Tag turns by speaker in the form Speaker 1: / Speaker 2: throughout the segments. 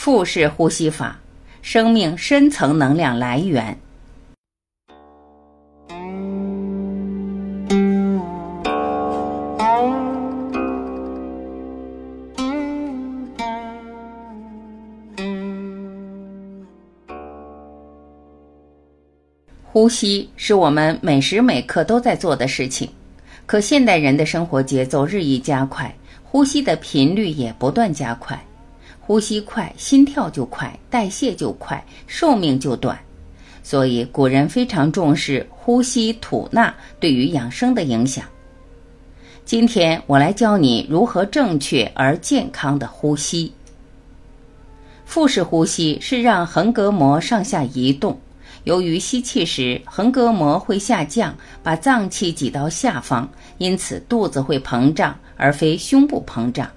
Speaker 1: 腹式呼吸法，生命深层能量来源。呼吸是我们每时每刻都在做的事情，可现代人的生活节奏日益加快，呼吸的频率也不断加快。呼吸快，心跳就快，代谢就快，寿命就短。所以古人非常重视呼吸吐纳对于养生的影响。今天我来教你如何正确而健康的呼吸。腹式呼吸是让横膈膜上下移动，由于吸气时横膈膜会下降，把脏器挤到下方，因此肚子会膨胀，而非胸部膨胀。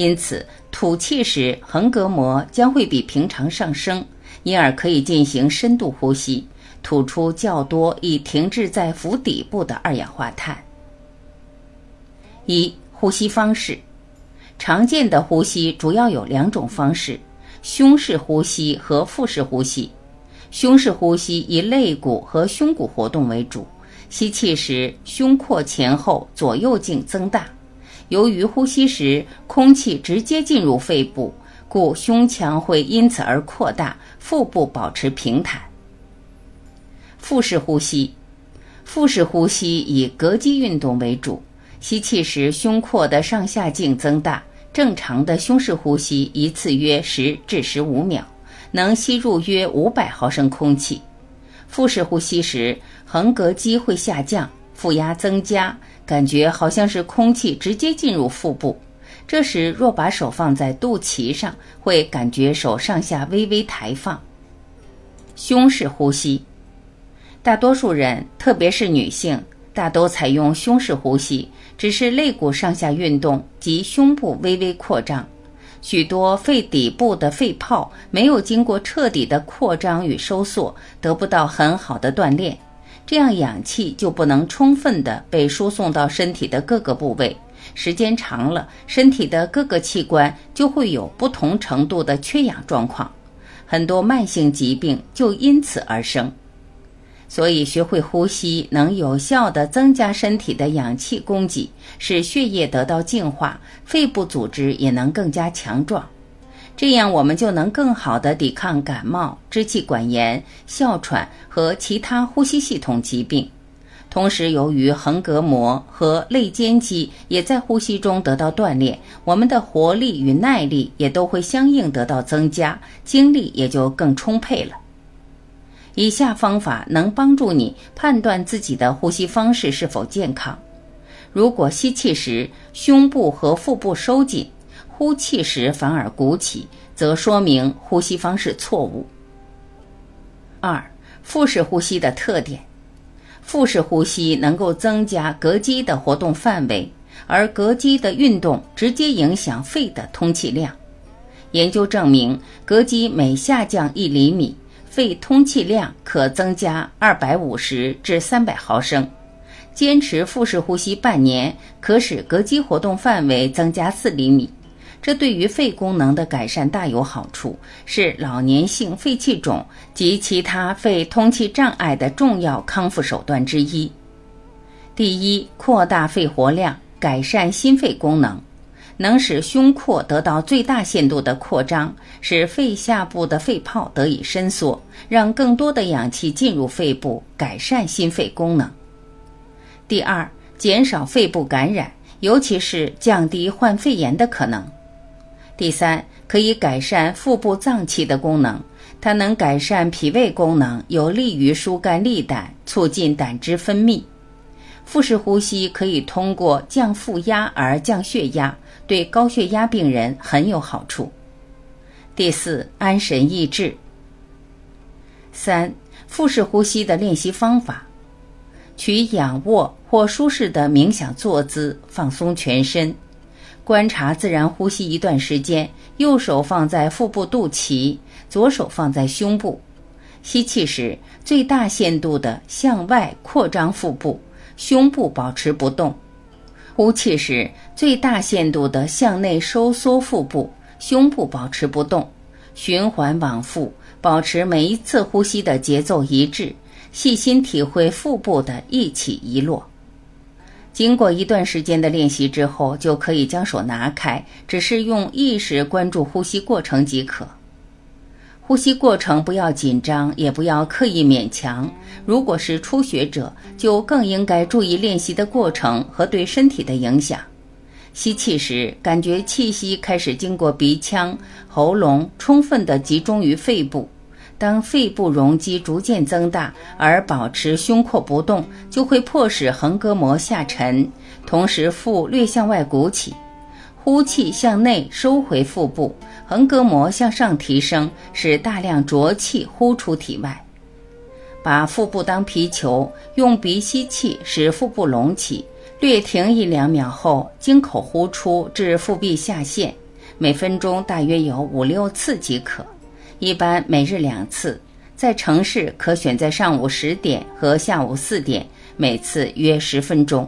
Speaker 1: 因此，吐气时横膈膜将会比平常上升，因而可以进行深度呼吸，吐出较多已停滞在腹底部的二氧化碳。一、呼吸方式，常见的呼吸主要有两种方式：胸式呼吸和腹式呼吸。胸式呼吸以肋骨和胸骨活动为主，吸气时胸廓前后左右径增大。由于呼吸时空气直接进入肺部，故胸腔会因此而扩大，腹部保持平坦。腹式呼吸，腹式呼吸以膈肌运动为主，吸气时胸廓的上下径增大。正常的胸式呼吸一次约十至十五秒，能吸入约五百毫升空气。腹式呼吸时，横膈肌会下降，腹压增加。感觉好像是空气直接进入腹部，这时若把手放在肚脐上，会感觉手上下微微抬放。胸式呼吸，大多数人，特别是女性，大都采用胸式呼吸，只是肋骨上下运动及胸部微微扩张，许多肺底部的肺泡没有经过彻底的扩张与收缩，得不到很好的锻炼。这样氧气就不能充分的被输送到身体的各个部位，时间长了，身体的各个器官就会有不同程度的缺氧状况，很多慢性疾病就因此而生。所以，学会呼吸能有效的增加身体的氧气供给，使血液得到净化，肺部组织也能更加强壮。这样，我们就能更好地抵抗感冒、支气管炎、哮喘和其他呼吸系统疾病。同时，由于横膈膜和肋间肌也在呼吸中得到锻炼，我们的活力与耐力也都会相应得到增加，精力也就更充沛了。以下方法能帮助你判断自己的呼吸方式是否健康。如果吸气时胸部和腹部收紧，呼气时反而鼓起，则说明呼吸方式错误。二、腹式呼吸的特点：腹式呼吸能够增加膈肌的活动范围，而膈肌的运动直接影响肺的通气量。研究证明，膈肌每下降一厘米，肺通气量可增加二百五十至三百毫升。坚持腹式呼吸半年，可使膈肌活动范围增加四厘米。这对于肺功能的改善大有好处，是老年性肺气肿及其他肺通气障碍的重要康复手段之一。第一，扩大肺活量，改善心肺功能，能使胸廓得到最大限度的扩张，使肺下部的肺泡得以伸缩，让更多的氧气进入肺部，改善心肺功能。第二，减少肺部感染，尤其是降低患肺炎的可能。第三，可以改善腹部脏器的功能，它能改善脾胃功能，有利于疏肝利胆，促进胆汁分泌。腹式呼吸可以通过降腹压而降血压，对高血压病人很有好处。第四，安神益智。三，腹式呼吸的练习方法：取仰卧或舒适的冥想坐姿，放松全身。观察自然呼吸一段时间，右手放在腹部肚脐，左手放在胸部。吸气时，最大限度的向外扩张腹部，胸部保持不动；呼气时，最大限度的向内收缩腹部，胸部保持不动。循环往复，保持每一次呼吸的节奏一致，细心体会腹部的一起一落。经过一段时间的练习之后，就可以将手拿开，只是用意识关注呼吸过程即可。呼吸过程不要紧张，也不要刻意勉强。如果是初学者，就更应该注意练习的过程和对身体的影响。吸气时，感觉气息开始经过鼻腔、喉咙，充分的集中于肺部。当肺部容积逐渐增大，而保持胸廓不动，就会迫使横膈膜下沉，同时腹略向外鼓起。呼气向内收回腹部，横膈膜向上提升，使大量浊气呼出体外。把腹部当皮球，用鼻吸气使腹部隆起，略停一两秒后，经口呼出至腹壁下陷，每分钟大约有五六次即可。一般每日两次，在城市可选在上午十点和下午四点，每次约十分钟。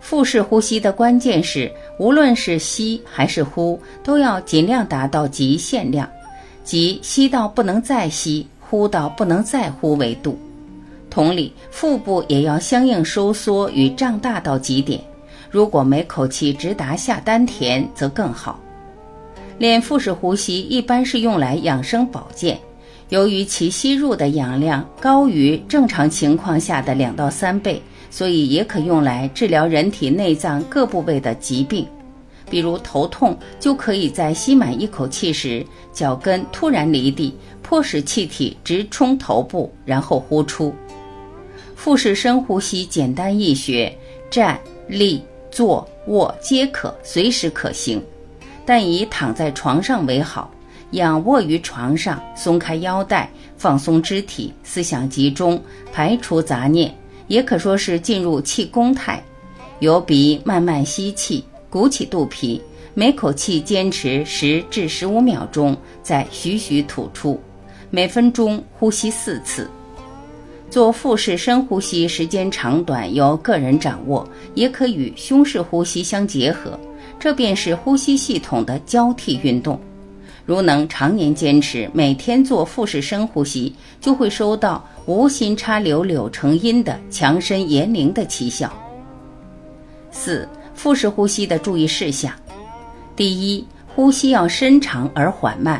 Speaker 1: 腹式呼吸的关键是，无论是吸还是呼，都要尽量达到极限量，即吸到不能再吸，呼到不能再呼为度。同理，腹部也要相应收缩与胀大到极点。如果每口气直达下丹田，则更好。练腹式呼吸一般是用来养生保健，由于其吸入的氧量高于正常情况下的两到三倍，所以也可用来治疗人体内脏各部位的疾病，比如头痛，就可以在吸满一口气时，脚跟突然离地，迫使气体直冲头部，然后呼出。腹式深呼吸简单易学，站立坐卧皆可，随时可行。但以躺在床上为好，仰卧于床上，松开腰带，放松肢体，思想集中，排除杂念，也可说是进入气功态。由鼻慢慢吸气，鼓起肚皮，每口气坚持十至十五秒钟，再徐徐吐出，每分钟呼吸四次。做腹式深呼吸，时间长短由个人掌握，也可与胸式呼吸相结合。这便是呼吸系统的交替运动。如能常年坚持，每天做腹式深呼吸，就会收到“无心插柳柳成荫”的强身延龄的奇效。四、腹式呼吸的注意事项：第一，呼吸要深长而缓慢；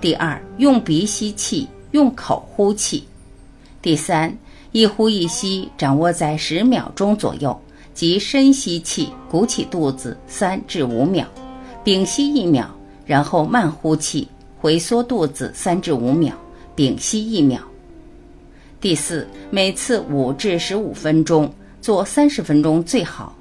Speaker 1: 第二，用鼻吸气，用口呼气；第三，一呼一吸掌握在十秒钟左右。即深吸气，鼓起肚子三至五秒，屏息一秒，然后慢呼气，回缩肚子三至五秒，屏息一秒。第四，每次五至十五分钟，做三十分钟最好。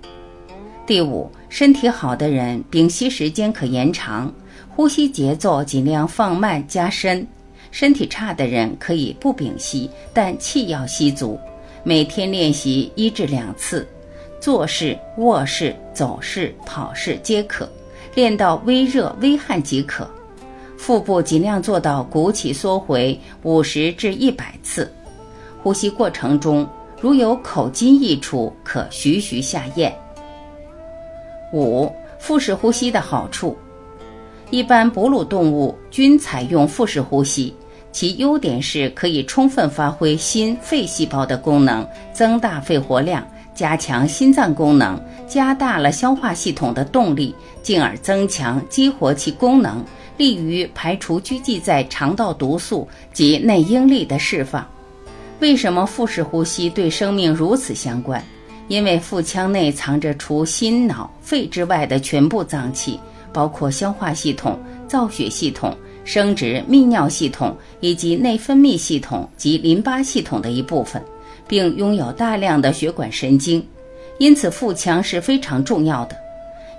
Speaker 1: 第五，身体好的人屏息时间可延长，呼吸节奏尽量放慢加深；身体差的人可以不屏息，但气要吸足。每天练习一至两次。坐式、卧式、走式、跑式皆可，练到微热、微汗即可。腹部尽量做到鼓起缩回五十至一百次。呼吸过程中如有口津溢出，可徐徐下咽。五、腹式呼吸的好处，一般哺乳动物均采用腹式呼吸，其优点是可以充分发挥心肺细胞的功能，增大肺活量。加强心脏功能，加大了消化系统的动力，进而增强激活其功能，利于排除聚集在肠道毒素及内应力的释放。为什么腹式呼吸对生命如此相关？因为腹腔内藏着除心脑肺之外的全部脏器，包括消化系统、造血系统、生殖泌尿系统以及内分泌系统及淋巴系统的一部分。并拥有大量的血管神经，因此腹腔是非常重要的。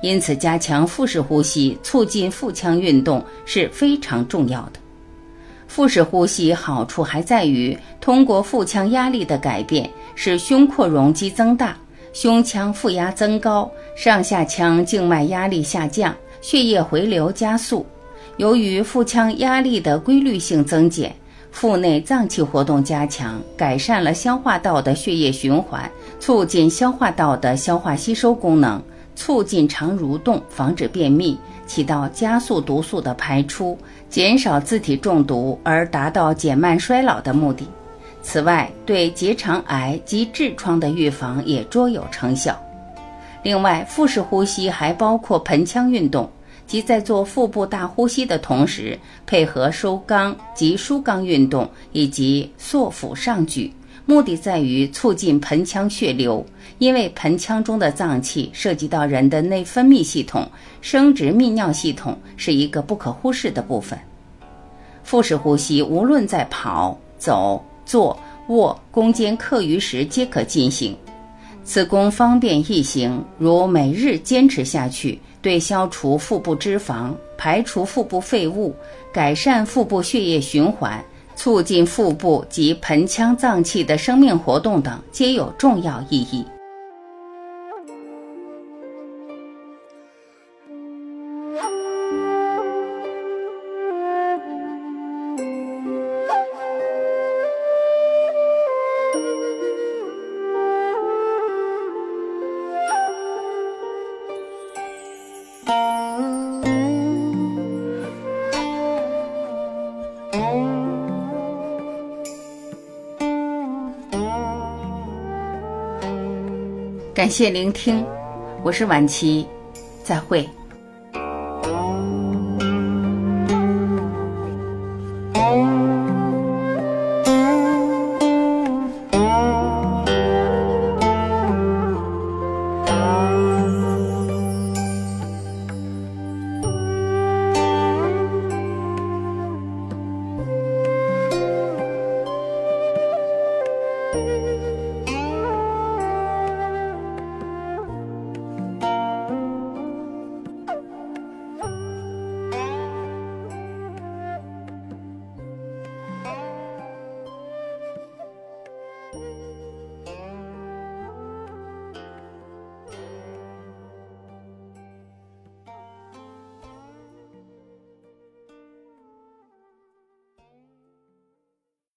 Speaker 1: 因此，加强腹式呼吸，促进腹腔运动是非常重要的。腹式呼吸好处还在于，通过腹腔压力的改变，使胸廓容积增大，胸腔负压增高，上下腔静脉压力下降，血液回流加速。由于腹腔压力的规律性增减。腹内脏器活动加强，改善了消化道的血液循环，促进消化道的消化吸收功能，促进肠蠕动，防止便秘，起到加速毒素的排出、减少自体中毒而达到减慢衰老的目的。此外，对结肠癌及痔疮的预防也卓有成效。另外，腹式呼吸还包括盆腔运动。即在做腹部大呼吸的同时，配合收肛及舒肛运动以及缩腹上举，目的在于促进盆腔血流。因为盆腔中的脏器涉及到人的内分泌系统、生殖泌尿系统，是一个不可忽视的部分。腹式呼吸无论在跑、走、坐、卧、弓肩刻鱼时皆可进行。此功方便易行，如每日坚持下去，对消除腹部脂肪、排除腹部废物、改善腹部血液循环、促进腹部及盆腔脏器的生命活动等，皆有重要意义。感谢聆听，我是晚琪，再会。